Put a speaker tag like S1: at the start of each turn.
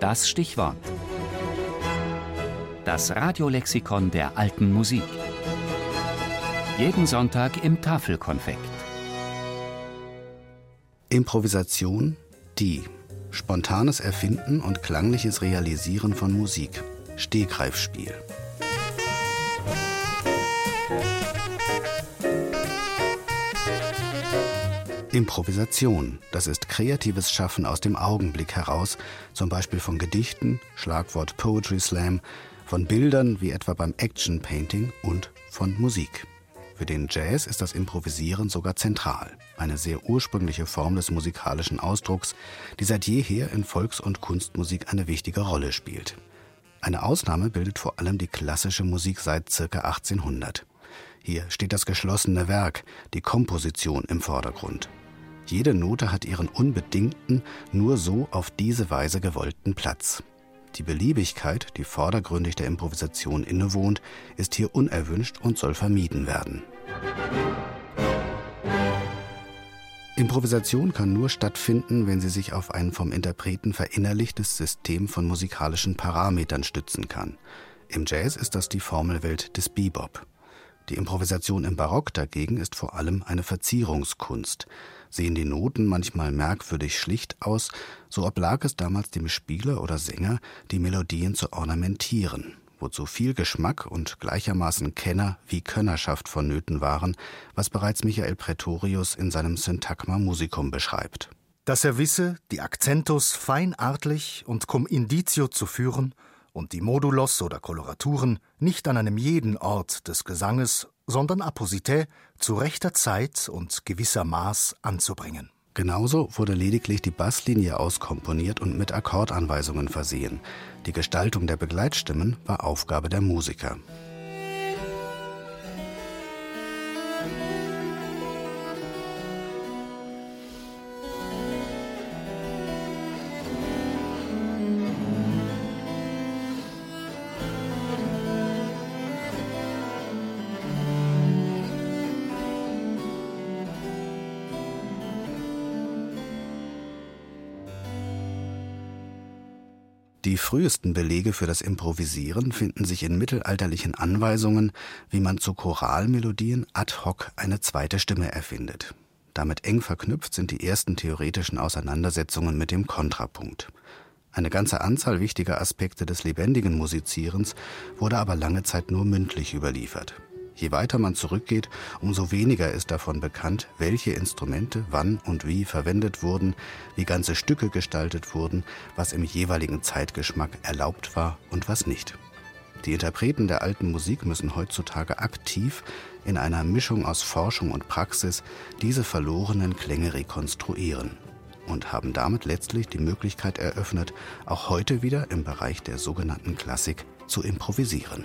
S1: Das Stichwort. Das Radiolexikon der alten Musik. Jeden Sonntag im Tafelkonfekt.
S2: Improvisation, die. Spontanes Erfinden und klangliches Realisieren von Musik. Stegreifspiel. Improvisation, das ist kreatives Schaffen aus dem Augenblick heraus, zum Beispiel von Gedichten, Schlagwort Poetry Slam, von Bildern wie etwa beim Action Painting und von Musik. Für den Jazz ist das Improvisieren sogar zentral, eine sehr ursprüngliche Form des musikalischen Ausdrucks, die seit jeher in Volks- und Kunstmusik eine wichtige Rolle spielt. Eine Ausnahme bildet vor allem die klassische Musik seit ca. 1800. Hier steht das geschlossene Werk, die Komposition im Vordergrund. Jede Note hat ihren unbedingten, nur so auf diese Weise gewollten Platz. Die Beliebigkeit, die vordergründig der Improvisation innewohnt, ist hier unerwünscht und soll vermieden werden. Improvisation kann nur stattfinden, wenn sie sich auf ein vom Interpreten verinnerlichtes System von musikalischen Parametern stützen kann. Im Jazz ist das die Formelwelt des Bebop. Die Improvisation im Barock dagegen ist vor allem eine Verzierungskunst sehen die Noten manchmal merkwürdig schlicht aus, so oblag es damals dem Spieler oder Sänger, die Melodien zu ornamentieren, wozu viel Geschmack und gleichermaßen Kenner wie Könnerschaft vonnöten waren, was bereits Michael Pretorius in seinem Syntagma Musicum beschreibt.
S3: Dass er wisse, die Akzentus feinartlich und cum inditio zu führen und die Modulos oder Koloraturen nicht an einem jeden Ort des Gesanges sondern Apposité zu rechter Zeit und gewisser Maß anzubringen.
S2: Genauso wurde lediglich die Basslinie auskomponiert und mit Akkordanweisungen versehen. Die Gestaltung der Begleitstimmen war Aufgabe der Musiker. Die frühesten Belege für das Improvisieren finden sich in mittelalterlichen Anweisungen, wie man zu Choralmelodien ad hoc eine zweite Stimme erfindet. Damit eng verknüpft sind die ersten theoretischen Auseinandersetzungen mit dem Kontrapunkt. Eine ganze Anzahl wichtiger Aspekte des lebendigen Musizierens wurde aber lange Zeit nur mündlich überliefert. Je weiter man zurückgeht, umso weniger ist davon bekannt, welche Instrumente wann und wie verwendet wurden, wie ganze Stücke gestaltet wurden, was im jeweiligen Zeitgeschmack erlaubt war und was nicht. Die Interpreten der alten Musik müssen heutzutage aktiv in einer Mischung aus Forschung und Praxis diese verlorenen Klänge rekonstruieren und haben damit letztlich die Möglichkeit eröffnet, auch heute wieder im Bereich der sogenannten Klassik zu improvisieren.